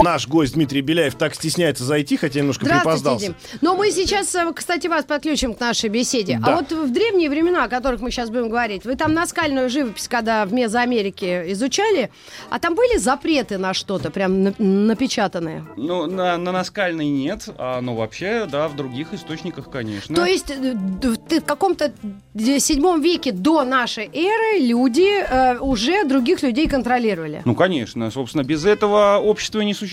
Наш гость Дмитрий Беляев так стесняется зайти, хотя немножко припоздался. Дим. Но мы сейчас, э, кстати, вас подключим к нашей беседе. Да. А вот в древние времена, о которых мы сейчас будем говорить, вы там наскальную живопись, когда в Мезоамерике изучали, а там были запреты на что-то, прям на- напечатанные? Ну, на, на наскальной нет, а, но вообще, да, в других источниках, конечно. То есть э, д- в- в каком-то седьмом веке до нашей эры люди э, уже других людей контролировали. Ну, конечно, собственно, без этого общество не существует.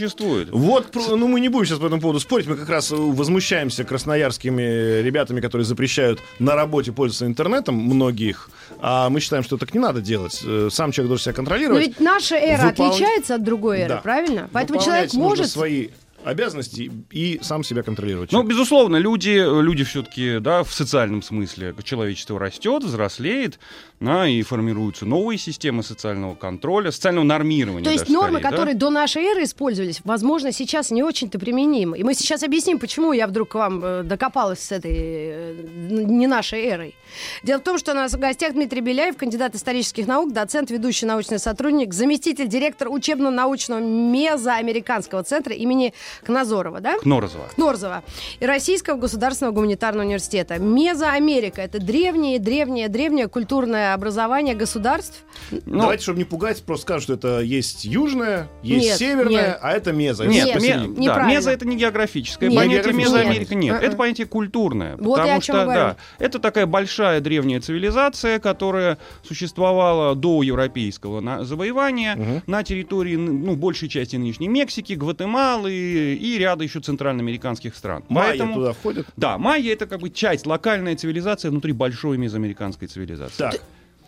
Вот, про- ну мы не будем сейчас по этому поводу спорить, мы как раз э, возмущаемся красноярскими ребятами, которые запрещают на работе пользоваться интернетом, многих, а мы считаем, что так не надо делать. Э, Сам человек должен себя Но контролировать. ведь наша эра Выполнять- отличается от другой эры, Да. правильно? Поэтому Выполнять человек нужно может... свои обязанности и сам себя контролировать. Ну, безусловно, люди, люди все-таки, да, в социальном смысле человечество растет, взрослеет, да, и формируются новые системы социального контроля, социального нормирования. То есть нормы, скорее, да. которые до нашей эры использовались, возможно, сейчас не очень-то применимы. И мы сейчас объясним, почему я вдруг к вам э, докопалась с этой э, не нашей эрой. Дело в том, что у нас в гостях Дмитрий Беляев, кандидат исторических наук, доцент, ведущий научный сотрудник, заместитель директора учебно-научного мезоамериканского центра имени Кназорова, да? Кнорозова. Кнорзова и Российского государственного гуманитарного университета. Мезоамерика – это древнее, древнее, древнее культурное образование государств. Ну, Давайте, чтобы не пугать, просто скажем, что это есть южная, есть Нет, северная, нет. а это меза. это Нет, Нет, ме- да, мезо это не географическое Нет. понятие, Не мезоамерика нет. географическое. Это понятие культурное. Вот потому о чем что, говорю. да, это такая большая древняя цивилизация, которая существовала до европейского завоевания Мгм. на территории ну, большей части нынешней Мексики, Гватемалы и ряда еще центральноамериканских стран. Майя Поэтому, туда входит. да, майя это как бы часть, локальная цивилизация внутри большой мезоамериканской цивилизации. Так,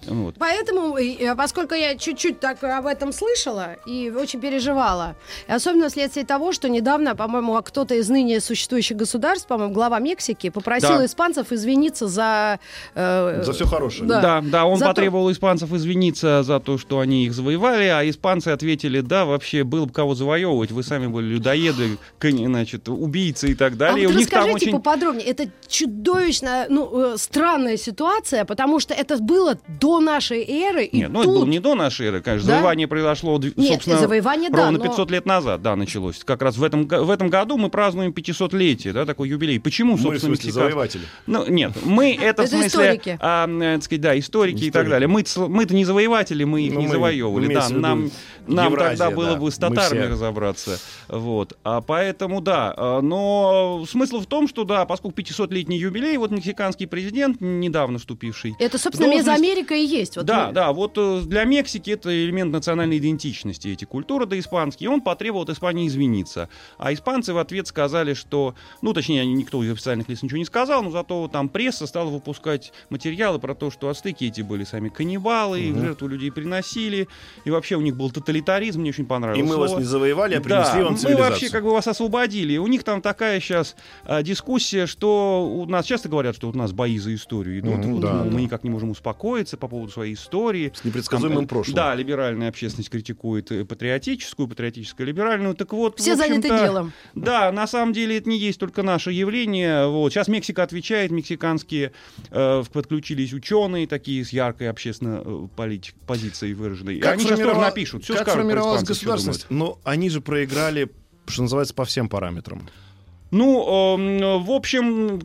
Вот. Поэтому, э, поскольку я чуть-чуть так об этом слышала и очень переживала, и особенно вследствие того, что недавно, по-моему, кто-то из ныне существующих государств, по-моему, глава Мексики, попросил Да. испанцев извиниться за... э, за все хорошее. Да. Да, да, он Зато- потребовал испанцев извиниться за то, что они их завоевали, а испанцы ответили, да, вообще было бы кого завоевывать, вы сами были людоеды, значит, убийцы и так А далее. вот У них там расскажите очень... поподробнее. Это чудовищно, ну, э, странная ситуация, потому что это было до нашей эры, и Нет, ну тут... это было не до нашей эры, конечно. Да? Завоевание произошло, Нет, собственно, завоевание, да, ровно но- 500 лет назад, да, началось. Как раз в этом, в этом году мы празднуем 500-летие, да, такой юбилей. Почему, Мы, в собственно, смысле, мексиканцы- завоеватели. Ну, нет, мы это, в смысле, историки. а, э, так сказать, да, историки, и так Историки. далее. Мы, мы-то не завоеватели, мы их Ну, не мы- завоевывали. Да, нам, нам Евразия, тогда было да. бы с татарами все- разобраться. Вот. А поэтому, да. Но смысл в том, что, да, поскольку 500-летний юбилей, вот мексиканский президент, недавно вступивший Это, собственно, должность- Мезоамерика и есть. Вот да, мы- да, вот э, для Мексики это элемент национальной идентичности, эти культуры до испанские. И он потребовал от Испании извиниться. А испанцы в ответ сказали, что, ну, точнее, никто из официальных лиц ничего не сказал, но зато там пресса стала выпускать материалы про то, что ацтеки эти были сами каннибалы, их в жертву людей приносили, и вообще у них был тоталитаризм, мне очень понравилось. И мы вас не завоевали, а принесли да, вам мы цивилизацию. вообще как бы вас освободили. У них там такая сейчас дискуссия, что у нас часто говорят, что вот у нас бои за историю идут. Мгм, Вот да, мы да. никак не можем успокоиться по поводу своей истории. С непредсказуемым Там, э, прошлым. Да, либеральная общественность критикует э, патриотическую, патриотическую либеральную. Так вот, Все заняты делом. Да, на самом деле это не есть только наше явление. Вот. Сейчас Мексика отвечает, мексиканские э, подключились ученые, такие с яркой общественно э, полит- позицией выраженной. И они сейчас тоже напишут, все как скажут про формировалась испанцев, что государственность? Но они же проиграли, что называется, по всем параметрам. Ну, эм, в общем,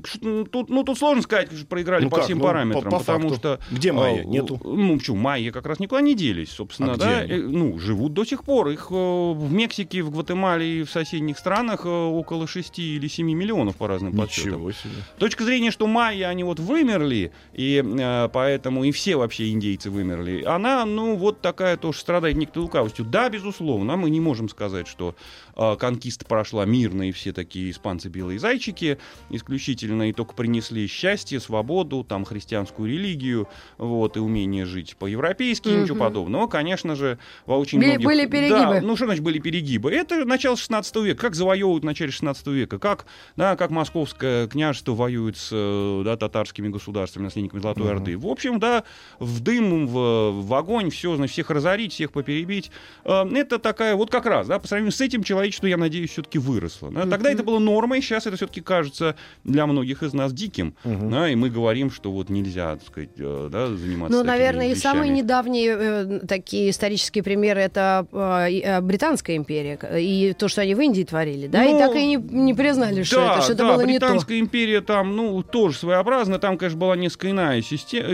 тут, ну, тут сложно сказать, что проиграли Ну по как? всем Ну, параметрам, по- по потому факту. что... Где майя? э, Нету? Ну, почему, майя как раз никуда не делись, собственно, А да. Э, Ну, живут до сих пор. Их э, в Мексике, в Гватемале и в соседних странах э, около 6 или 7 миллионов по разным подсчетам. Ничего себе. С точки зрения, что майя, они вот вымерли, и э, поэтому и все вообще индейцы вымерли, она, ну, вот такая тоже страдает некоторой лукавостью. Да, безусловно, мы не можем сказать, что э, конкиста прошла мирно, и все такие испанцы белые зайчики исключительно, и только принесли счастье, свободу, там, христианскую религию, вот, и умение жить по-европейски, Мгм. ничего подобного. Конечно же, во очень Были- многих... были перегибы. Да, ну, что значит были перегибы? Это начало 16 века. Как завоевывают в начале 16 века? Как, да, как московское княжество воюет с э, да, татарскими государствами, наследниками Золотой Орды. В общем, да, в дым, в, в огонь, все, значит, всех разорить, всех поперебить. Э, Это такая, вот как раз, да, по сравнению с этим человечество, я надеюсь, все-таки выросло. да. Тогда это было нормой, сейчас это все-таки кажется для многих из нас диким. да, и мы говорим, что вот нельзя, так сказать, э, да, заниматься Ну, такими наверное, и самые недавние э, такие исторические примеры это э, и, э, Британская империя и то, что они в Индии творили, да, и Ну, так и не, не признали, что да, это что-то да, было не то. Британская империя там, ну, тоже своеобразно. Там, конечно, была несколько иная э,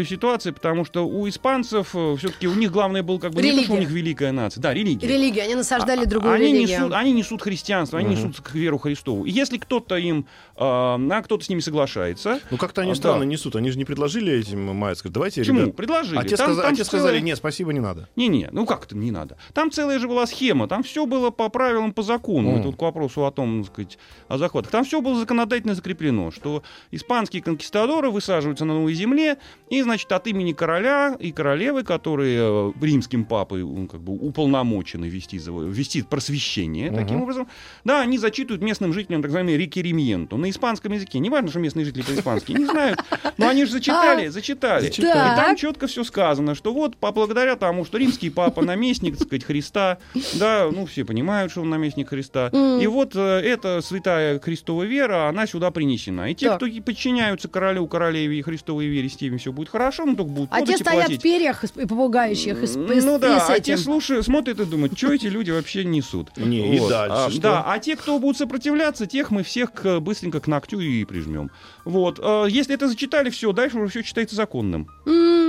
ситуация, потому что у испанцев все-таки у них главное было как бы не то, что у Религия. них великая нация. Да, религия. Религия, они насаждали А- другую они религию. Несут, они несут христианство, они несут к веру Христову. И если кто-то им, э, а, кто-то с ними соглашается, Ну как-то они А, странно да. несут. Они же не предложили этим сказать, давайте, почему? ребят. Предложили. А те, Там- сказа- там а те сказали, целая- нет, спасибо, не надо. Не-не, ну как это не надо? Там целая же была схема, там все было по правилам, по закону. Мгм. Это вот к вопросу о том, так сказать, о захватах. Там все было законодательно закреплено, что испанские конкистадоры высаживаются на новой земле, и, значит, от имени короля и королевы, которые э, римским папой как бы уполномочены вести, вести просвещение, таким образом, да, они зачитывают местным жителям так называемый рекерименту на испанском языке. Не важно, что местные жители по-испански не знают, но они же зачитали, А, зачитали. И там четко все сказано, что вот по- благодаря тому, что римский папа наместник, так сказать, Христа, да, ну все понимают, что он наместник Христа, и вот э, эта святая Христова вера, она сюда принесена. И те, кто подчиняются королю, королеве и Христовой вере, с теми все будет хорошо, ну только будут А те стоят в перьях и попугающих, и Ну да, а те слушают, смотрят и думают, что эти люди вообще несут. Не, и дальше А, что? Да, а те, кто будут сопротивляться, тех мы всех к- быстренько к ногтю и прижмем. Вот. А, Если это зачитали, все, дальше уже все считается законным.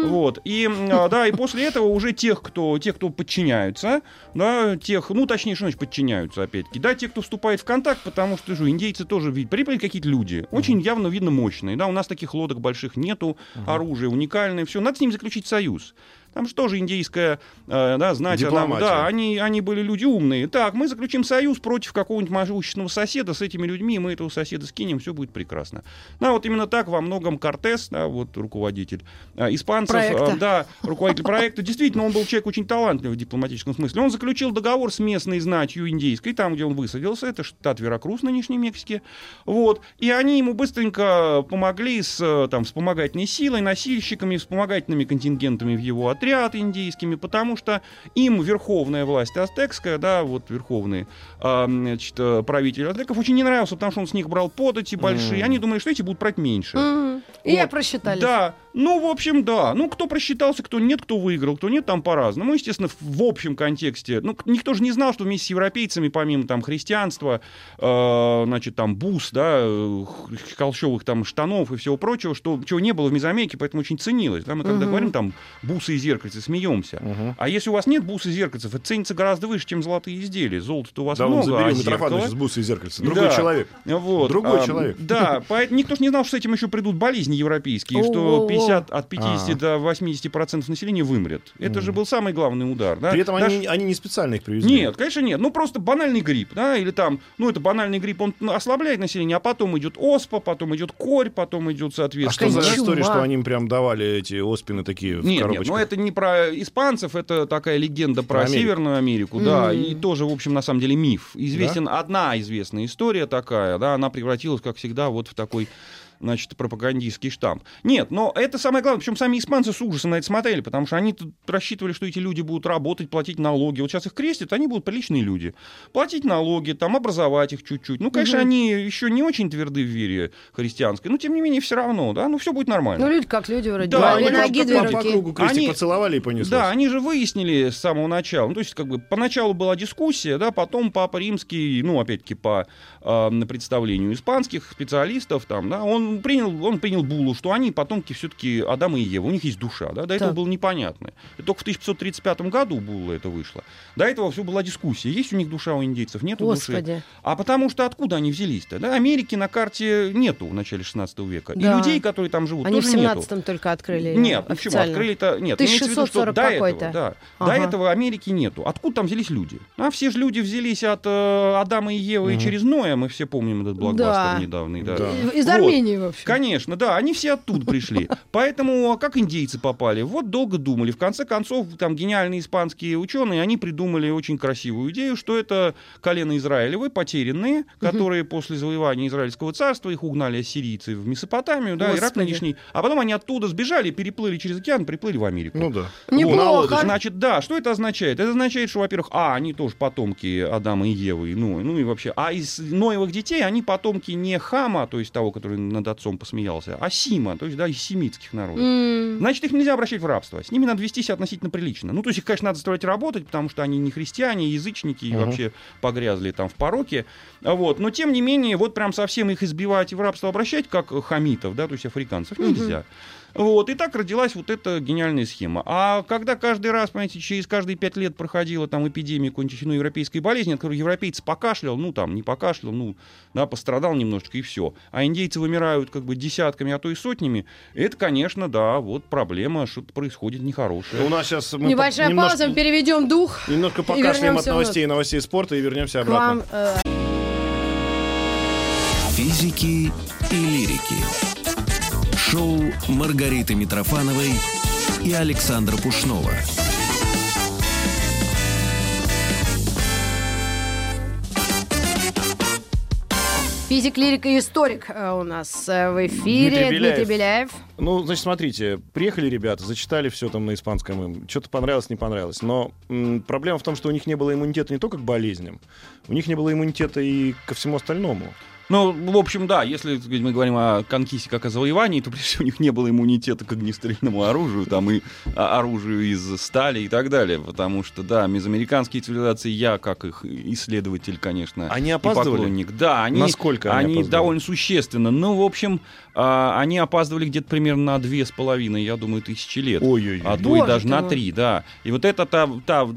Вот. И, а, да, и после этого уже тех, кто, тех, кто подчиняются, да, тех, ну, точнее, что значит подчиняются, опять-таки, да, те, кто вступает в контакт, потому что же индейцы тоже видят, прибыли какие-то люди, очень явно видно мощные, да, у нас таких лодок больших нету, оружие уникальное, все, надо с ними заключить союз. Там же тоже индейская, э, да, знать, она- Дипломатия. да, они, они были люди умные. Так, мы заключим союз против какого-нибудь могущественного соседа с этими людьми, мы этого соседа скинем, все будет прекрасно. Да, вот именно так во многом Кортес, да, вот руководитель э, испанцев, Проекта. э, да, руководитель проекта, действительно, он был человек очень талантливый в дипломатическом смысле. Он заключил договор с местной знатью индейской, там, где он высадился, это штат Веракрус, нынешней Мексики, вот, и они ему быстренько помогли с э, там, вспомогательной силой, носильщиками, вспомогательными контингентами в его отряд индейскими, потому что им верховная власть azтекская, да, вот верховный а, значит, э, правитель ацтеков очень не нравился, потому что он с них брал подати большие, они думали, что эти будут брать меньше. Мгм. И я Вот. просчитались. Да, ну, в общем, да. Ну, кто просчитался, кто нет, кто выиграл, кто нет, там по-разному. Естественно, в, общем контексте. Ну, никто же не знал, что вместе с европейцами, помимо там христианства, э, значит, там бус, да, э, холщовых там штанов и всего прочего, что чего не было в Мезоамерике, поэтому очень ценилось. Да? Мы когда говорим там бусы и зеркальцы, смеемся. А если у вас нет бус и зеркальцев, это ценится гораздо выше, чем золотые изделия. Золота-то у вас Да, много, забери а зеркало- с бусы и зеркальца. Другой Да. человек. вот. Другой а, человек. Да, поэтому никто ж не знал, что с этим еще придут болезни европейские, что О-о-о. 50, от 50 А. до 80 процентов населения вымрет. Это же был самый главный удар. Да? При этом Даже- они, они не специально их привезли. Нет, конечно нет. Ну просто банальный грипп, да, или там, ну это банальный грипп, он ну, ослабляет население, а потом идет оспа, потом идет корь, потом идет А что соответственно. за история, что они им прям давали эти оспины такие в Нет, нет, коробочках? но это не про испанцев, это такая легенда про Про Америку. Северную Америку, да, и тоже, в общем, на самом деле миф. Известен одна известная история такая, да, она превратилась, как всегда, вот в такой значит, пропагандистский штамп. Нет, но это самое главное. Причем сами испанцы с ужасом на это смотрели, потому что они тут рассчитывали, что эти люди будут работать, платить налоги. Вот сейчас их крестят, они будут приличные люди. Платить налоги, там, образовать их чуть-чуть. Ну, конечно, они еще не очень тверды в вере христианской, но, тем не менее, все равно, да, ну, все будет нормально. Ну, люди как люди вроде. Да, они ноги, две По кругу крестик Они- поцеловали и понеслось. Да, они же выяснили с самого начала. Ну, то есть, как бы, поначалу была дискуссия, да, потом Папа Римский, ну, опять-таки, по э, представлению испанских специалистов, там, да, он он принял, он принял булу, что они потомки все-таки Адама и Евы, у них есть душа, да, до этого Так. было непонятно. И только в 1535 году була это вышло. До этого все была дискуссия, есть у них душа у индейцев, нет души. А потому что откуда они взялись-то? Да, Америки на карте нету в начале 16 века. Да. И людей, которые там живут, Они в тоже нету. 17-м только открыли. Нет, ну почему? Открыли-то... Нет, имеется в виду, что 1640 до этого, какой-то. да, Ага. до этого Америки нету. Откуда там взялись люди? А все же люди взялись от э, Адама и Евы и через Ноя, мы все помним этот блокбастер Да. недавний. Да. Да. Из Вот. Армении, в общем. Конечно, да, они все оттуда пришли. Поэтому а как индейцы попали? Вот долго думали. В конце концов, там гениальные испанские ученые, они придумали очень красивую идею, что это колено Израилевы, потерянные, которые после завоевания Израильского царства, их угнали ассирийцы в Месопотамию, да, Ирак нынешний, а потом они оттуда сбежали, переплыли через океан, приплыли в Америку. Ну да. Неплохо. лодочке. Значит, да, что это означает? Это означает, что, во-первых, а, они тоже потомки Адама и Евы, ну, ну и вообще, а из Ноевых детей они потомки не Хама, то есть того, который над отцом посмеялся, а Сима, то есть, да, из семитских народов. М, Значит, их нельзя обращать в рабство. С ними надо вести себя относительно прилично. Ну, то есть их, конечно, надо заставлять работать, потому что они не христиане, язычники и Мгм. вообще погрязли там в пороке. А Вот. Но, тем не менее, вот прям совсем их избивать и в рабство обращать, как хамитов, да, то есть африканцев, нельзя. Вот, и так родилась вот эта гениальная схема. А когда каждый раз, понимаете, через каждые пять лет проходила там эпидемия какой-нибудь ну, европейской болезни, от которой европейец покашлял, ну там не покашлял, ну да, пострадал немножечко и все. А индейцы вымирают как бы десятками, а то и сотнями. Это, конечно, да, вот проблема, что-то происходит нехорошее. У нас сейчас мы Небольшая по- немножко- пауза, переведем дух. Немножко покашляем от новостей, новостей спорта и вернемся к вам. обратно. э, Физики и лирики. Шоу Маргариты Митрофановой и Александра Пушнова. Физик, лирик и историк э, у нас э, в эфире. Дмитрий Беляев. Дмитрий Беляев. Ну, значит, смотрите, приехали ребята, зачитали все там на испанском им. Что-то понравилось, не понравилось. Но м, проблема в том, что у них не было иммунитета не только к болезням, у них не было иммунитета и ко всему остальному. Ну, в общем, да, если мы говорим о конкисте как о завоевании, то прежде всего у них не было иммунитета к огнестрельному оружию, там и оружию из стали и так далее, потому что, да, мезоамериканские цивилизации, я как их исследователь, конечно, Они и опаздывали? поклонник, да, они, Насколько они опаздывали? довольно существенно. Ну, в общем, а, они опаздывали где-то примерно на две с половиной, я думаю, тысячи лет. Ой-ой-ой. А то и даже на три, да. И вот это та, та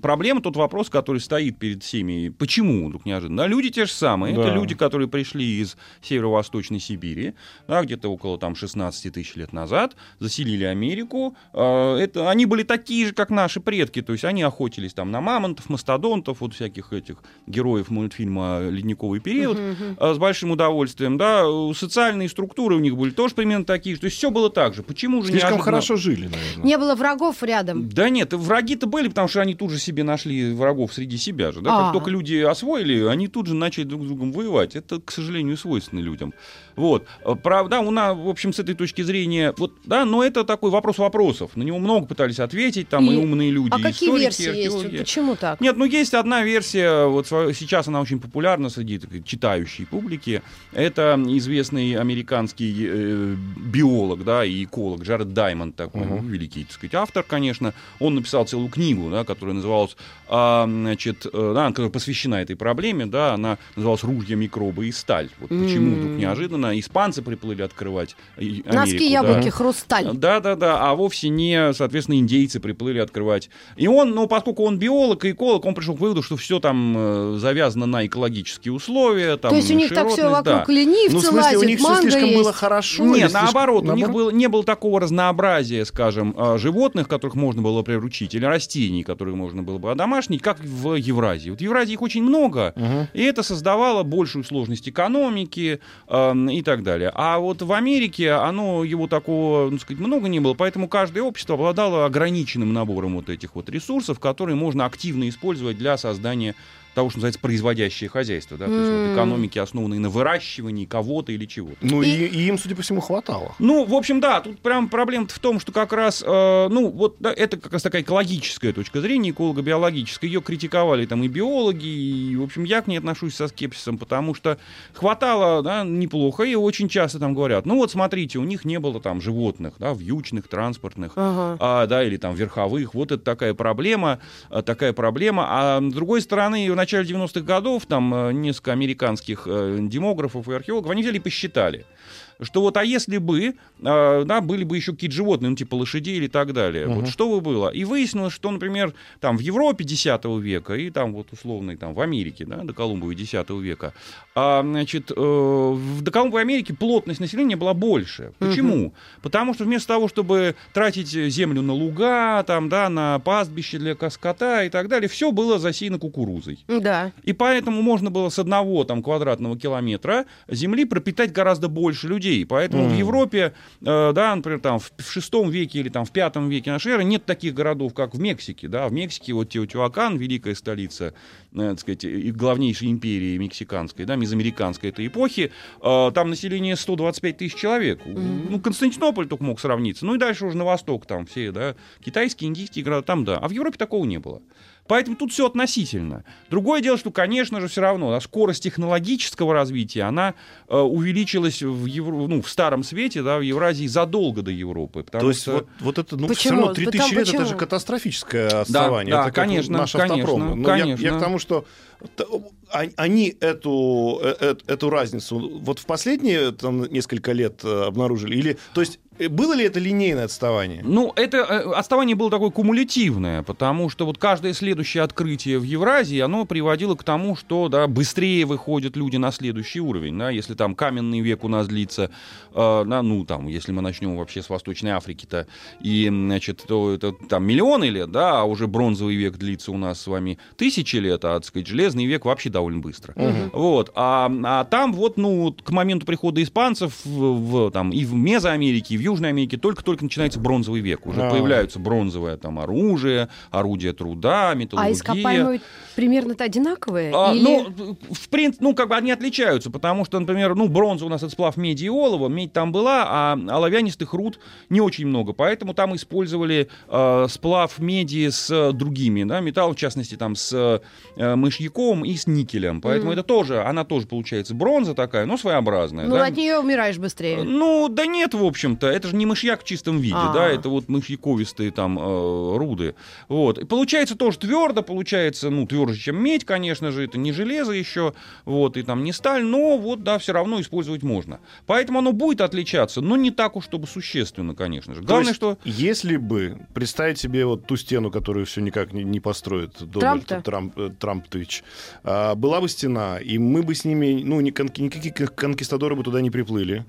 проблема, тот вопрос, который стоит перед всеми. Почему вдруг неожиданно? А люди те же самые. Да. Это люди, которые пришли из северо-восточной Сибири, да, где-то около там 16 тысяч лет назад, заселили Америку. А, Это, они были такие же, как наши предки. То есть они охотились там на мамонтов, мастодонтов, вот всяких этих героев мультфильма «Ледниковый период» а, с большим удовольствием. Да. Социальные структуры у них были тоже примерно такие же. То есть все было так же. Почему же Слишком неожиданно- хорошо жили, наверное. Не было врагов рядом. да нет, враги-то были, потому что они тут же себе нашли врагов среди себя же. Да? А. Как только люди освоили, они тут же начали друг с другом воевать. Это, к сожалению, свойственно людям. Вот. А, Правда, у нас, в общем, с этой точки зрения, вот, да, но это такой вопрос вопросов. На него много пытались ответить, там и, И- умные люди, А и какие историки, версии есть? археологи. Почему так? Нет, ну есть одна версия, вот сейчас она очень популярна среди читающей публики. Это известный американский э, биолог, да, и эколог Джаред Даймонд, такой ну, великий, так сказать, автор, конечно. Он написал целую книгу, да, которая называлась, а, значит, э, да, которая посвящена этой проблеме, да, она называлась «Ружья, микробы и сталь». Вот почему вдруг неожиданно испанцы приплыли открывать Америку. Носки, да. яблоки, хрусталь. Да, да, да, а вовсе не, соответственно, индейцы приплыли открывать. И он, ну, поскольку он биолог и эколог, он пришел к выводу, что все там э, завязано на экологические условия. Там, То есть у них так все широтность, да. вокруг ленивцы Ну, в смысле, лазят, у них все слишком есть. было хорошо. Нет, или слишком- наоборот, у них наоборот? было, не было такого разнообразия, скажем, э, животных, которых можно было приручить, или растений, которые можно было бы одомашнить, как в Евразии. Вот в Евразии их очень много, Мгм. и это создавало большую сложность экономики эм, и так далее. А вот в Америке оно его такого, ну, сказать, много не было, поэтому каждое общество обладало ограниченным набором вот этих вот ресурсов, которые можно активно использовать для создания того, что называется производящее хозяйство, да, то есть вот экономики, основанные на выращивании кого-то или чего-то. Ну, и... И- и им, судя по всему, хватало. Ну, в общем, да, тут прям проблема в том, что как раз, э, ну, вот да, это как раз такая экологическая точка зрения, эколого-биологическая. Ее критиковали там и биологи, и, в общем, я к ней отношусь со скепсисом, потому что хватало, да, неплохо, и очень часто там говорят, ну вот смотрите, у них не было там животных, да, вьючных, транспортных, Ага. а, да, или там верховых. Вот это такая проблема, а, такая проблема. А с другой стороны, в начале 90-х годов там э, несколько американских э, демографов и археологов, они взяли и посчитали. Что вот, а если бы, э, да, были бы еще какие-то животные, ну, типа лошадей или так далее, Мгм. вот что бы было? И выяснилось, что, например, там в Европе X века и там вот условно там в Америке, да, до Колумба X века, а, значит, э, в до Колумба Америки плотность населения была больше. Почему? Потому что вместо того, чтобы тратить землю на луга, там, да, на пастбище для скота и так далее, все было засеяно кукурузой. Да. И поэтому можно было с одного там, квадратного километра земли пропитать гораздо больше людей. Поэтому в Мгм. Европе, э, да, например, там, в, в шестом веке или там, в пятом веке нашей эры нет таких городов, как в Мексике. Да? В Мексике вот Теотиуакан, великая столица, э, так сказать, и главнейшей империи мексиканской, да, мезоамериканской этой эпохи, э, там население 125 тысяч человек. Ну, Константинополь только мог сравниться. Ну и дальше уже на восток там все, да, китайские, индийские города, там, да. А в Европе такого не было. Поэтому тут все относительно. Другое дело, что, конечно же, все равно да, скорость технологического развития, она э, увеличилась в, Евро- ну, в Старом Свете, да, в Евразии задолго до Европы. Потому То есть что... вот, вот это, ну, Почему? все равно Вы 3000 там лет это же катастрофическое отставание. да, это как конечно, наш конечно, автопром. Но я- Я, конечно. к тому, что а- они эту, э- э- эту разницу вот в последние там, несколько лет э, обнаружили? Или, то есть было ли это линейное отставание? Ну, это э, отставание было такое кумулятивное, потому что вот каждое следующее открытие в Евразии, оно приводило к тому, что да, быстрее выходят люди на следующий уровень. Да, если там каменный век у нас длится, э, на, ну, там, если мы начнем вообще с Восточной Африки-то, и, значит, то это там миллионы лет, да, а уже бронзовый век длится у нас с вами тысячи лет, а, так сказать, железный век вообще довольно быстро. Вот, а, а там вот, ну, к моменту прихода испанцев в, в, там, и в Мезоамерике, и в Южной Америке только-только начинается бронзовый век. Уже А. появляются бронзовое там оружие, орудие труда, А металлургия. ископаемые примерно-то одинаковые? А, Или- Ну, в принципе, ну, как бы они отличаются, потому что, например, ну, бронза у нас это сплав меди и олова, медь там была, а оловянистых руд не очень много, поэтому там использовали э, сплав меди с э, другими, да, металлом, в частности, там, с э, мышьяком и с никелем, поэтому Мгм. это тоже, она тоже получается бронза такая, но своеобразная. Ну, да. от нее умираешь быстрее. Ну, да нет, в общем-то, это же не мышьяк в чистом виде, А. да, это вот мышьяковистые там э, руды. Вот. И получается тоже твердо, получается, ну, тверже, чем медь, конечно же, это не железо еще, вот, и там не сталь, но вот, да, все равно использовать можно. Поэтому оно будет отличаться, но не так уж, чтобы существенно, конечно же. То Главное, есть, что... Если бы представить себе вот ту стену, которую все никак не, не построит Дональд? Трамп, э, Трамптович, а, была бы стена, и мы бы с ними, ну, никакие кон- конкистадоры бы туда не приплыли,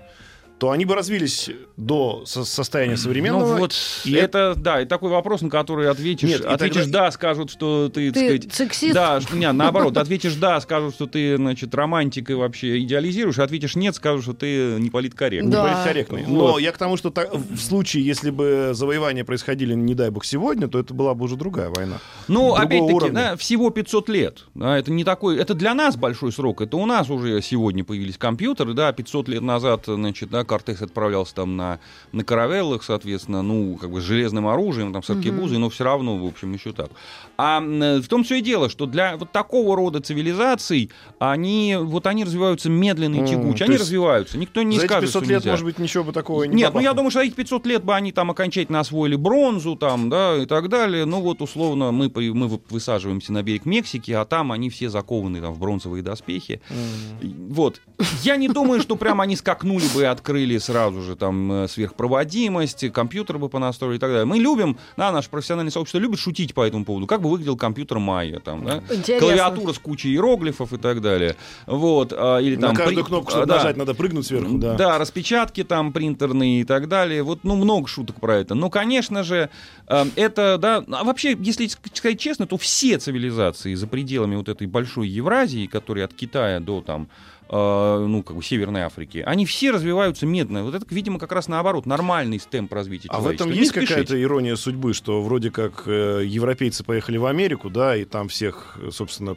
то они бы развились до со- состояния современного. Ну вот, и это, да, и такой вопрос, на который ответишь, Нет, ответишь тогда- да, скажут, что ты, так Ты сказать, сексист? Да, не, наоборот, ответишь да, скажут, что ты, значит, романтик и вообще идеализируешь, а ответишь нет, скажут, что ты не политкорректный. Да. политкорректный. Вот. Но я к тому, что та- в случае, если бы завоевания происходили, не дай бог, сегодня, то это была бы уже другая война. Ну, опять-таки, да, всего 500 лет. Да, это не такой, это для нас большой срок. Это у нас уже сегодня появились компьютеры, да, 500 лет назад, значит, да, Кортес отправлялся там на, на каравеллах, соответственно, ну, как бы с железным оружием, там, с аркебузой, но все равно, в общем, еще так. А м, в том все и дело, что для вот такого рода цивилизаций они, вот они развиваются медленно и тягуче. то Они развиваются. Никто не За эти скажет, 500 что лет, нельзя. может быть, ничего бы такого не Нет, ну я думаю, что за эти 500 лет бы они там окончательно освоили бронзу там, да, и так далее. Ну вот, условно, мы, мы вы- высаживаемся на берег Мексики, а там они все закованы там в бронзовые доспехи. Вот. Я не думаю, что прям они скакнули бы и открыли сразу же там э, сверхпроводимость, компьютер бы понастроили и так далее. Мы любим, да, наше профессиональное сообщество любит шутить по этому поводу. Как бы выглядел компьютер Майя там, да? Интересно. Клавиатура с кучей иероглифов и так далее. Вот. а, Или На там каждую при- кнопку, чтобы да. нажать, надо прыгнуть сверху, да. распечатки там принтерные и так далее. Вот, ну, много шуток про это. Но, конечно же, э, это, да, а вообще, если сказать честно, то все цивилизации за пределами вот этой большой Евразии, которые от Китая до там ну, как бы Северной Африки, они все развиваются медленно. Вот это, видимо, как раз наоборот, нормальный темп развития А в этом есть какая-то ирония судьбы, что вроде как э, европейцы поехали в Америку, да, и там всех, э, собственно,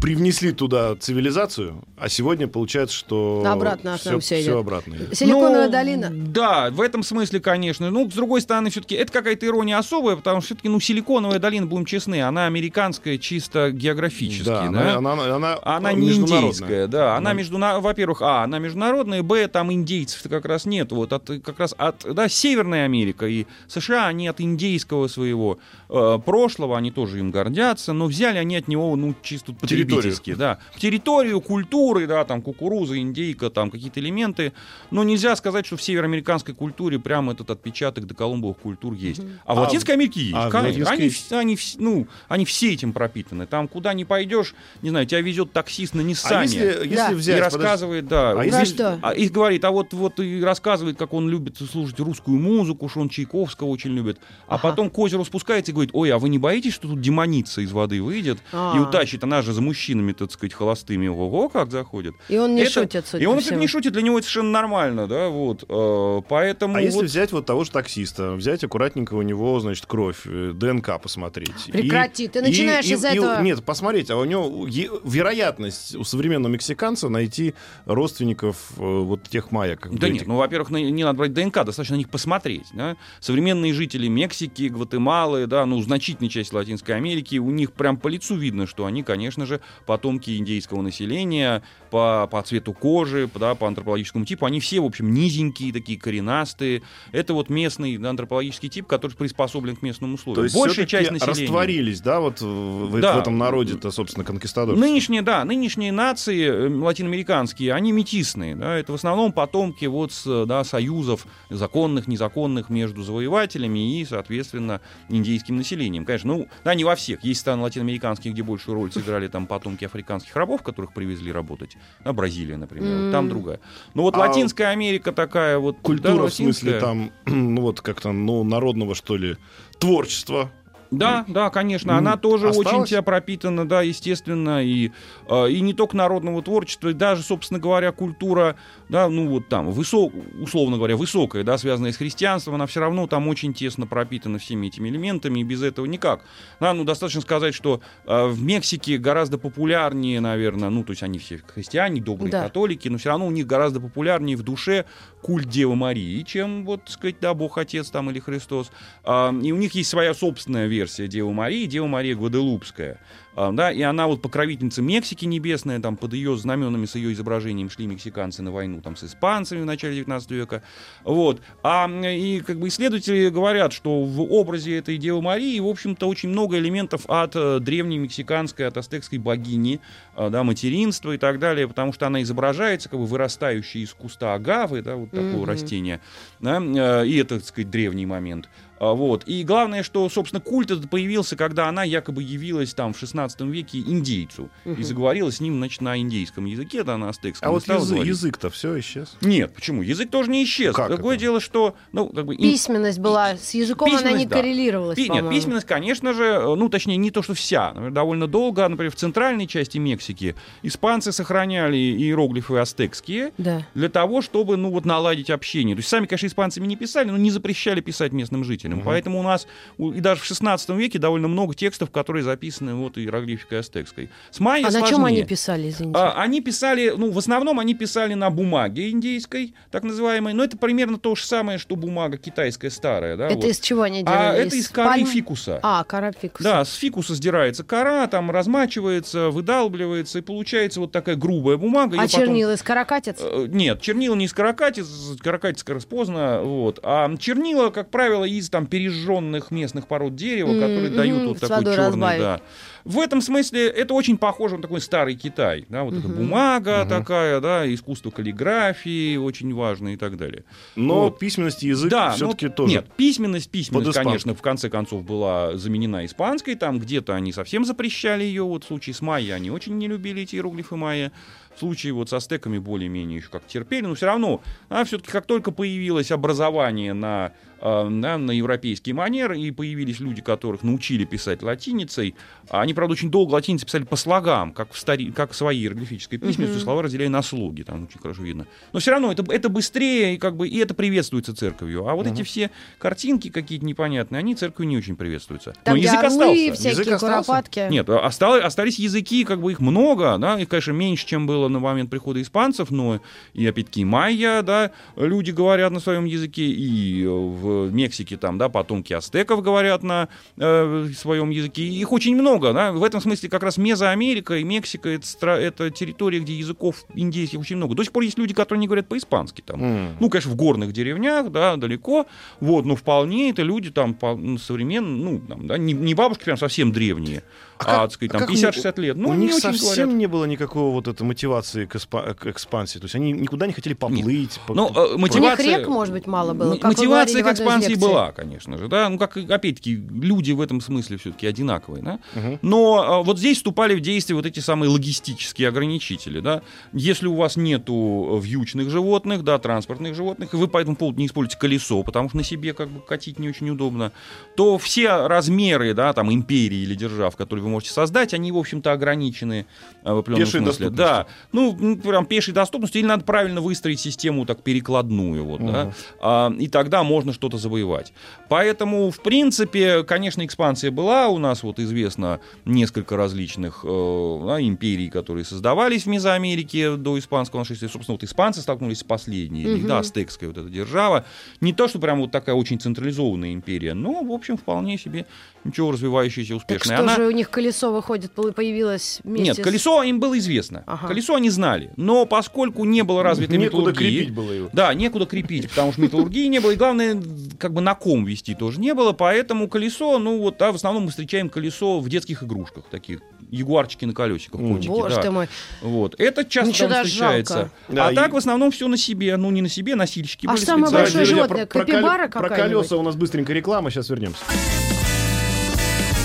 привнесли туда цивилизацию, а сегодня получается, что Обратно все, всё идет. обратно. идет. Силиконовая Ну, долина. Да, в этом смысле, конечно. Ну, с другой стороны, все-таки это какая-то ирония особая, потому что все-таки, ну, Силиконовая долина, будем честны, она американская чисто географически, Да, да? она, она, она, Она не международная. индейская, да. Она Да. междуна... во-первых, а, она международная, б, там индейцев как раз нет. Вот от, как раз от, да, Северная Америка и США, они от индейского своего э, прошлого, они тоже им гордятся, но взяли они от него, ну, чисто по-любительски, да. В территорию культуры, да, там кукуруза, индейка, там какие-то элементы. Но нельзя сказать, что в североамериканской культуре прям этот отпечаток до колумбовых культур есть. А в А Латинской Америке есть, а конечно. Латинской Они, они, ну, они все этим пропитаны. Там куда ни пойдешь, не знаю, тебя везет таксист на Ниссане. А если, если Да. взять... и подожди, рассказывает, да. А если- что? а, и говорит, а вот, вот и рассказывает, как он любит слушать русскую музыку, что он Чайковского очень любит. А Ага. потом к озеру спускается и говорит, ой, а вы не боитесь, что тут демоница из воды выйдет А. и утащит? Она же за мужчинами, так сказать, холостыми. Ого, как заходит. И он не Это- шутит, судя И он всему. не шутит, для него это совершенно нормально, да, вот. Э, Поэтому А если вот- взять вот того же таксиста, взять аккуратненько у него, значит, кровь, э, ДНК посмотреть. Прекрати, И- ты начинаешь и- из-за и- этого- Нет, посмотреть, а у него е- вероятность у современного мексиканца найти родственников э, вот тех майя. Как Да нет, ну, во-первых, на- не надо брать ДНК, достаточно на них посмотреть. Да? Современные жители Мексики, Гватемалы, да, ну, значительной части Латинской Америки, у них прям по лицу видно, что они, конечно же, потомки индейского населения, по, по цвету кожи, да, по антропологическому типу. Они все, в общем, низенькие, такие коренастые. Это вот местный антропологический тип, который приспособлен к местным условиям. То есть Большая часть населения... растворились, да, вот в, Да. в этом народе-то, собственно, конкистадор. Нынешние, да, нынешние нации э, латиноамериканские, они метисные, да, это в основном потомки вот да, союзов законных, незаконных между завоевателями и, соответственно, индейским населением. Конечно, ну, да, не во всех. Есть страны латиноамериканские, где большую роль сыграли там потомки африканских рабов, которых привезли работать. Да, Бразилия, например, вот там другая. Но вот А Латинская Америка такая вот... Культура, да, в смысле, там, ну, вот как-то, ну, народного, что ли, творчества. Да, да, конечно, она тоже очень осталось? тебя пропитана, да, естественно, и, э, и не только народного творчества, и даже, собственно говоря, культура, да, ну вот там, высок, условно говоря, высокая, да, связанная с христианством, она все равно там очень тесно пропитана всеми этими элементами, и без этого никак. Да, ну, достаточно сказать, что э, в Мексике гораздо популярнее, наверное, ну, то есть они все христиане, добрые Да. католики, но все равно у них гораздо популярнее в душе культ Девы Марии, чем, вот, так сказать, да, Бог Отец там или Христос. А, и у них есть своя собственная версия Девы Марии, Дева Мария Гваделупская. А, да, и она вот покровительница Мексики небесная, там под ее знаменами, с ее изображением шли мексиканцы на войну там с испанцами в начале 19 века. Вот. А и как бы исследователи говорят, что в образе этой Девы Марии, в общем-то, очень много элементов от э, древней мексиканской, от ацтекской богини, э, да, материнства и так далее, потому что она изображается как бы вырастающей из куста агавы, да, вот такого Мгм. растения, да, э, и это, так сказать, древний момент. А, Вот. И главное, что, собственно, культ этот появился, когда она якобы явилась там в 16 веке индейцу и заговорила с ним, значит, на индейском языке, да, на астекском. А вот язы- говорить. язык-то все исчез. Нет, почему? Язык тоже не исчез. Как Другое это? дело, что, ну, как бы... ин- Письменность была, с языком она не да. коррелировалась, Пи- Нет, письменность, конечно же, э, ну, точнее, не то, что вся. Например, довольно долго, например, в центральной части Мексики испанцы сохраняли иероглифы астекские, Да. для того, чтобы, ну, вот наладить общение. То есть сами, конечно, испанцами не писали, но не запрещали писать местным жителям. Поэтому у нас и даже в 16 веке довольно много текстов, которые записаны вот иероглификой астекской. С майя А на чем сложнее. они писали, извините? А, они писали, ну, в основном они писали на бумаге индейской, так называемой, но это примерно то же самое, что бумага китайская старая, да, это вот. из чего они А делали? это из коры пальм? фикуса. А, кора фикуса. Да, с фикуса сдирается кора, там размачивается, выдалбливается, и получается вот такая грубая бумага. А Её потом- чернила из каракатиц? Э, Нет, чернила не из каракатиц, каракатиц как раз поздно, вот. А чернила, как правило, из там пережженных местных пород дерева, которые дают вот такой черный, да. В этом смысле это очень похоже на такой старый Китай, да, вот эта Мгм. бумага Мгм. такая, да, искусство каллиграфии очень важно и так далее. Но Вот. письменность и язык Да, все-таки тоже. Нет, письменность, письменность, конечно, в конце концов была заменена испанской. Там где-то они совсем запрещали ее. Вот в случае с майя они очень не любили эти иероглифы майя. В случае вот со стеками более-менее еще как терпели. Но все равно, а все-таки как только появилось образование на, э, на, на европейский манер, и появились люди, которых научили писать латиницей, а они, правда, очень долго латиницей писали по слогам, как в, стари... как в своей иероглифической письменности, Мгм. слова разделяли на слоги, там очень хорошо видно. Но все равно это, это быстрее, и, как бы, и это приветствуется церковью. А вот эти все картинки какие-то непонятные, они церковью не очень приветствуются. Там Но язык орлы, остался. всякие Язык остался? куропатки. Нет, осталось, остались языки, как бы их много, да, их, конечно, меньше, чем было на момент прихода испанцев, но и опять-таки майя, да, люди говорят на своем языке, и в Мексике там, да, потомки ацтеков говорят на э, своем языке. Их очень много, да. В этом смысле как раз Мезоамерика и Мексика это, стра- это территория, где языков индейских очень много. До сих пор есть люди, которые не говорят по-испански там. М. Ну, конечно, в горных деревнях, да, далеко. Вот, но вполне это люди там ну, современные, ну, там, да, не, не бабушки прям совсем древние, а, как- сказать, а там как у них- 50-60 лет. Ну, у не них совсем говорят. не было никакого вот этой мотивации к, эспа- к экспансии. То есть они никуда не хотели поплыть. по- Ну, э, У них мотивация... рек, может быть, мало было. М- как Мотивация к экспансии была, конечно же, да. Ну, как, опять-таки, люди в этом смысле все-таки одинаковые, да. Мгм. Но а, вот здесь вступали в действие вот эти самые логистические ограничители, да. Если у вас нету вьючных животных, да, транспортных животных, и вы по этому поводу не используете колесо, потому что на себе как бы катить не очень удобно, то все размеры, да, там, империи или держав, которые вы можете создать, они, в общем-то, ограничены а, в определенном Пешей смысле. Да, ну, прям пешей доступностью, или надо правильно выстроить систему так перекладную, вот, да, Мгм. а, и тогда можно что-то завоевать. Поэтому, в принципе, конечно, экспансия была, у нас вот известно несколько различных э, империй, которые создавались в Мезоамерике до испанского нашествия. Собственно, вот испанцы столкнулись с последней, Мгм. да, астекская вот эта держава. Не то, что прям вот такая очень централизованная империя, но, в общем, вполне себе ничего развивающаяся, Так успешная. что Она- же у них колесо, выходит, появилось вместе Нет, с- колесо им было известно. Ага. Колесо они знали. Но поскольку не было развитой Некуда металлургии... крепить было его. Да, некуда крепить, потому что металлургии не было. И главное, как бы на ком вести тоже не было. Поэтому колесо, ну вот, да, в основном мы встречаем колесо в детских игрушках. Таких ягуарчики на колесиках, котики, Боже да. ты мой. Вот. Это часто Ничего там встречается. жалко. Да, а и- так в основном все на себе. Ну, не на себе, носильщики А были самое специальные. большое животное, про, про капибара про какая-нибудь? колеса у нас быстренько реклама, сейчас вернемся.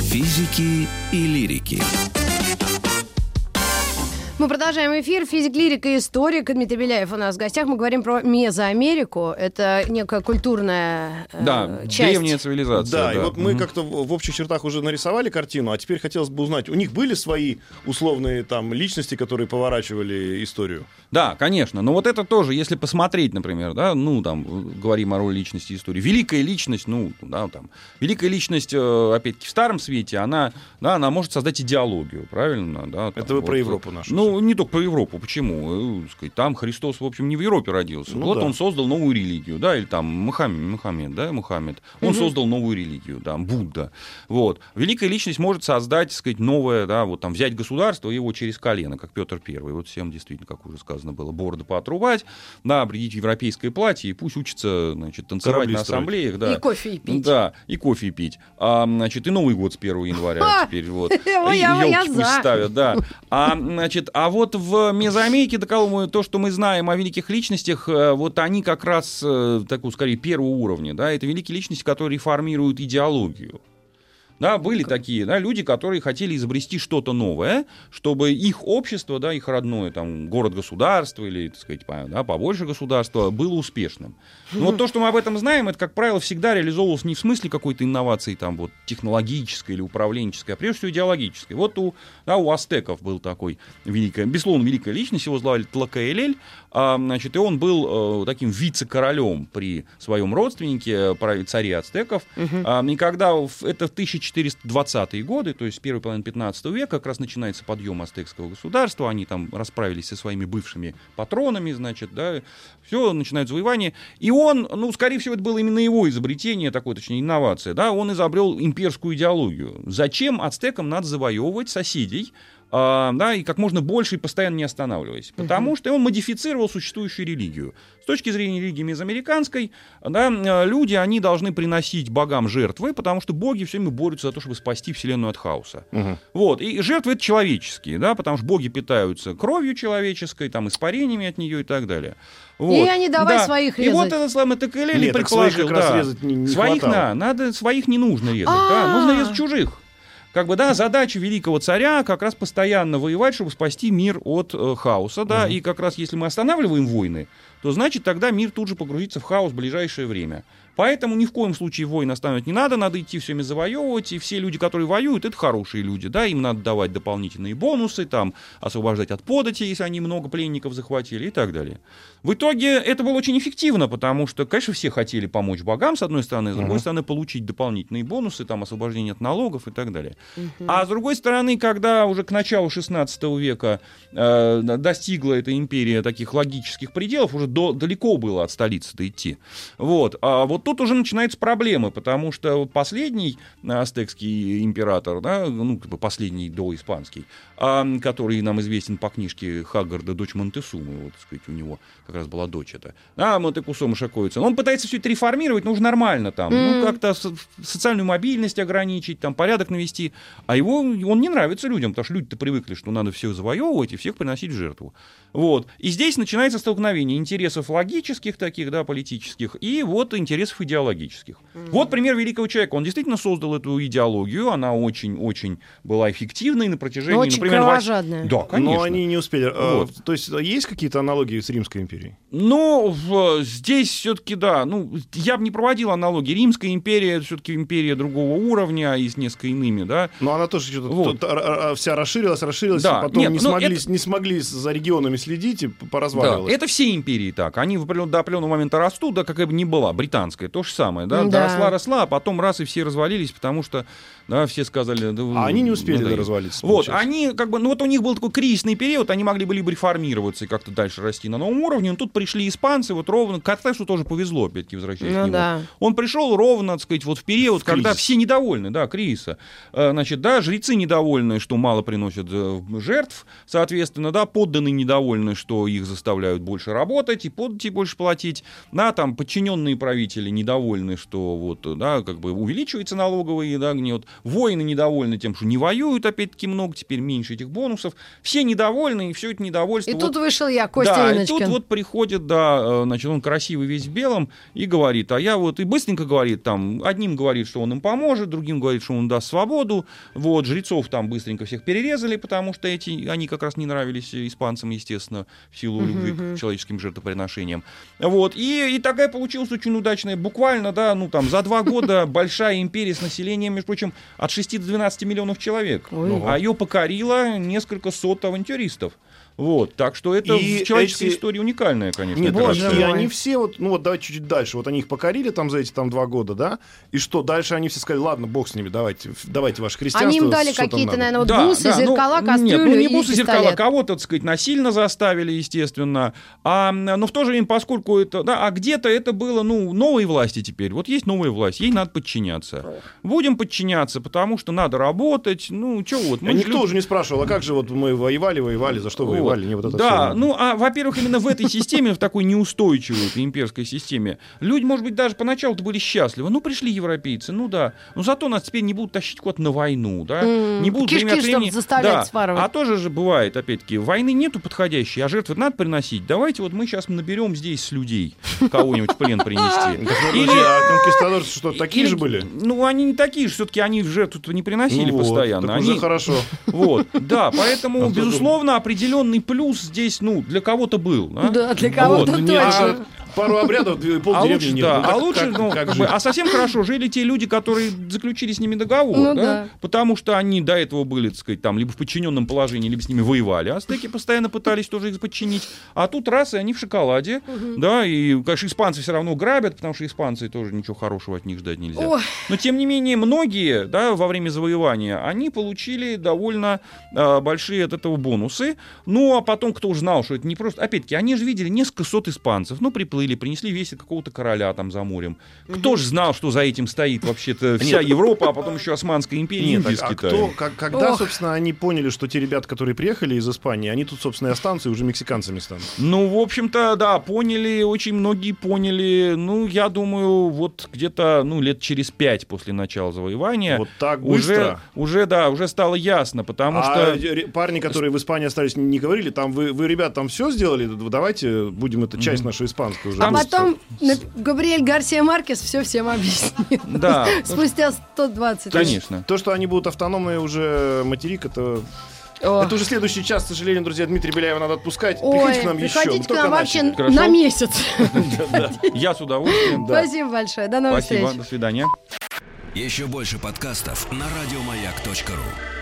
Физики и лирики. Мы продолжаем эфир. Физик, лирик и историк Дмитрий Беляев у нас в гостях. Мы говорим про Мезоамерику. Это некая культурная э, Да, часть. древняя цивилизация. Да, и вот мы Мгм. как-то в общих чертах уже нарисовали картину, а теперь хотелось бы узнать, у них были свои условные там личности, которые поворачивали историю? Да, конечно. Но вот это тоже, если посмотреть, например, да, ну, там, говорим о роли личности истории. Великая личность, ну, да, там, великая личность, э, опять-таки, в Старом Свете, она, да, она может создать идеологию, правильно? Да, там, Это вы вот, про Европу нашу. Ну, не только про Европу. Почему? Э, сказать, там Христос, в общем, не в Европе родился. Ну вот да. он создал новую религию, да, или там Мухаммед, Мухаммед да, Мухаммед. Он создал новую религию, да, Будда. Вот. Великая личность может создать, так сказать, новое, да, вот там взять государство и его через колено, как Петр Первый. Вот всем действительно, как уже сказано было, бороды поотрубать, да, обредить европейское платье и пусть учатся, значит, танцевать Корабли на строить. ассамблеях, да. И кофе и пить. Да, и кофе пить. А, значит, и Новый год с 1 января теперь вот. И я- я ёлки пусть ставят, да. А, значит, а вот в Мезоамерике, таковому, то, что мы знаем о великих личностях, э, вот они как раз, э, такого, скорее, первого уровня, да, это великие личности, которые формируют идеологию. Да, были такие, да, люди, которые хотели изобрести что-то новое, чтобы их общество, да, их родное, там, город-государство или, так сказать, по- да, побольше государства было успешным. Но вот то, что мы об этом знаем, это, как правило, всегда реализовывалось не в смысле какой-то инновации, там, вот, технологической или управленческой, а прежде всего идеологической. Вот у, да, у астеков был такой великая, безусловно, великая личность, его звали Тлакаэлель, а, значит, и он был э, таким вице-королем при своем родственнике, э, царе ацтеков. А, и когда в- это в 1420-е годы, то есть первый половина 15 века, как раз начинается подъем ацтекского государства, они там расправились со своими бывшими патронами, значит, да, все, начинают завоевание. И он, ну, скорее всего, это было именно его изобретение, такое, точнее, инновация, да, он изобрел имперскую идеологию. Зачем ацтекам надо завоевывать соседей, а, да, и как можно больше и постоянно не останавливаясь. Потому что он модифицировал существующую религию. С точки зрения религии мезоамериканской, да, э, люди, они должны приносить богам жертвы, потому что боги все время борются за то, чтобы спасти Вселенную от хаоса. Мгм. Вот, и жертвы это человеческие, да, потому что боги питаются кровью человеческой, там, испарениями от нее и так далее. Вот. они давай Да. своих И вот резать. этот самый Текелели Нет, так своих предположил, да. резать не- не своих хватало. на, надо, своих не нужно резать, А. да, нужно резать чужих. Как бы, да, задача великого царя как раз постоянно воевать, чтобы спасти мир от э, хаоса, да, и как раз если мы останавливаем войны, то значит тогда мир тут же погрузится в хаос в ближайшее время. Поэтому ни в коем случае войны останавливать не надо, надо идти всеми завоевывать, и все люди, которые воюют, это хорошие люди, да, им надо давать дополнительные бонусы, там, освобождать от подати, если они много пленников захватили и так далее. В итоге это было очень эффективно, потому что, конечно, все хотели помочь богам, с одной стороны, с другой Мгм. стороны, получить дополнительные бонусы, там, освобождение от налогов и так далее. А с другой стороны, когда уже к началу 16 века э, достигла эта империя таких логических пределов, уже до, далеко было от столицы-то идти. Вот. А вот тут уже начинаются проблемы, потому что последний ацтекский император, да, ну, как бы последний доиспанский, а, который нам известен по книжке Хаггарда «Дочь Монтесумы», вот, так сказать, у него как раз была дочь эта, а, Монтекусома Шакоица. Он пытается все это реформировать, ну, уже нормально там, mm. ну, как-то со- социальную мобильность ограничить, там, порядок навести, а его, он не нравится людям, потому что люди-то привыкли, что надо всех завоевывать и всех приносить в жертву. Вот. И здесь начинается столкновение интересов логических таких, да, политических, и вот интересов идеологических. Mm-hmm. Вот пример великого человека. Он действительно создал эту идеологию, она очень-очень была эффективной на протяжении, очень например, кровожадная. Да, конечно. Но они не успели. Вот. А, То есть есть какие-то аналогии с Римской империей? Ну, здесь все-таки, да, ну, я бы не проводил аналогии. Римская империя все-таки империя другого уровня и с несколько иными, да. Но она тоже что-то Вот. тут, а, а, вся расширилась, расширилась, Да, и потом нет, не, ну, смогли, это- не смогли за регионами следить и п- Да, это все империи так. Они до определенного момента растут, да, какая бы ни была, британская, то же самое, да, Да. росла, росла, а потом раз и все развалились, потому что, да, все сказали... Да, вы- А они не успели надоело. развалиться. Вот, они как бы, ну вот у них был такой кризисный период, они могли бы либо реформироваться и как-то дальше расти на новом уровне, но тут пришли испанцы, вот ровно, Кортесу тоже повезло, опять-таки, возвращаясь к Ну нему. да. Он пришел ровно, так сказать, вот в период, В когда кризис. все недовольны, да, кризиса. Э, Значит, да, жрецы недовольны, что мало приносят э, жертв, соответственно, да, подданные недовольны, что их заставляют больше работать и подати больше платить, да, там подчиненные правители недовольны, что вот, да, как бы увеличивается налоговый, да, гнет, воины недовольны тем, что не воюют, опять-таки, много, теперь меньше этих бонусов, все недовольны, и все это недовольство. И вот тут вышел я, Костя да, и Иночкин. тут вот приходит, да, э, значит, он красивый весь в белом и говорит, а я вот, и быстренько говорит, там, одним говорит, что он им поможет, другим говорит, что он даст свободу, вот, жрецов там быстренько всех перерезали, потому что эти, они как раз не нравились испанцам, естественно, в силу любви к человеческим жертвоприношениям. Вот, и, и такая получилась очень удачная, буквально, да, ну, там, за два года большая империя с населением, между прочим, от 6 до 12 миллионов человек. Ой. А ее покорило несколько сот авантюристов. Вот, так что это И в человеческой эти- истории уникальная, конечно. Нет, Боже и они все вот, ну вот давайте чуть-чуть дальше. Вот они их покорили там за эти там два года, да? И что, дальше они все сказали, ладно, бог с ними, давайте, давайте ваше христианство. Они им дали какие-то, надо?» наверное, вот Да, бусы, да, ну, зеркала, Нет, кастрюлю ну не бусы, зеркала, пистолет. кого-то, так сказать, насильно заставили, естественно. А, но в то же время, поскольку это, да, а где-то это было, ну, новые власти теперь. Вот есть новая власть, ей надо подчиняться. Будем подчиняться, потому что надо работать. Ну, что вот. Никто люди- уже не спрашивал, а как же вот мы воевали, воевали, за что Вот. воевали, не вот это да, всё. ну, а, во-первых, именно в этой системе, в такой неустойчивой имперской системе, люди, может быть, даже поначалу-то были счастливы. Ну, пришли европейцы, ну да. Но зато нас теперь не будут тащить куда-то на войну, да. Не будут кишки, время от времени- заставлять да. сварывать. А тоже же бывает, опять-таки, войны нету подходящей, а жертвы надо приносить. Давайте вот мы сейчас наберем здесь с людей кого-нибудь в плен принести. Ну, Или- а конкистадорцы что, такие же были? Ну, они не такие же, все-таки они в жертву не приносили Ну постоянно. они... уже хорошо. Вот, да, поэтому, А то определенный плюс здесь, ну, для кого-то был. а? Да, для кого-то Вот, точно. а пару обрядов, и А лучше, нет. да, Ну, а как- лучше, как- ну, как бы, а совсем хорошо жили те люди, которые заключили с ними договор, Ну да? да. потому что они до этого были, так сказать, там, либо в подчиненном положении, либо с ними воевали, а астеки постоянно пытались тоже их подчинить, а тут раз, и они в шоколаде, да, и, конечно, испанцы все равно грабят, потому что испанцы тоже ничего хорошего от них ждать нельзя. Ой. Но, тем не менее, многие, да, во время завоевания, они получили довольно а, большие от этого бонусы. Ну, а потом кто узнал, что это не просто... Опять-таки, они же видели несколько сот испанцев. Ну, приплыли, принесли весело какого-то короля там за морем. Кто же знал, что за этим стоит вообще-то вся Европа, а потом еще Османская империя, Нет, Индия с а кто, Китаем. как- когда, Ох. собственно, они поняли, что те ребята, которые приехали из Испании, они тут, собственно, и останутся, и уже мексиканцами станут? Ну, в общем-то, да, поняли, очень многие поняли. Ну, я думаю, вот где-то, ну, лет через пять после начала завоевания. Вот так уже, быстро? уже, да, уже стало ясно, потому а что... парни, которые в Испании остались, не говорили, там вы, вы ребят, там все сделали, давайте будем это часть наша испанская уже. А быстро». потом Габриэль Гарсия Маркес все всем объяснил. Да, Спустя 120 лет. конечно. То, что они будут автономные уже материк, это... О. Это уже следующий час, к сожалению, друзья. Дмитрия Беляева надо отпускать. Ой, приходите к нам еще. приходите к нам вообще. Хорошо. на месяц. Я с удовольствием. Да. Спасибо большое. До новых Спасибо, встреч. до свидания. Еще больше подкастов на радиомаяк.ру.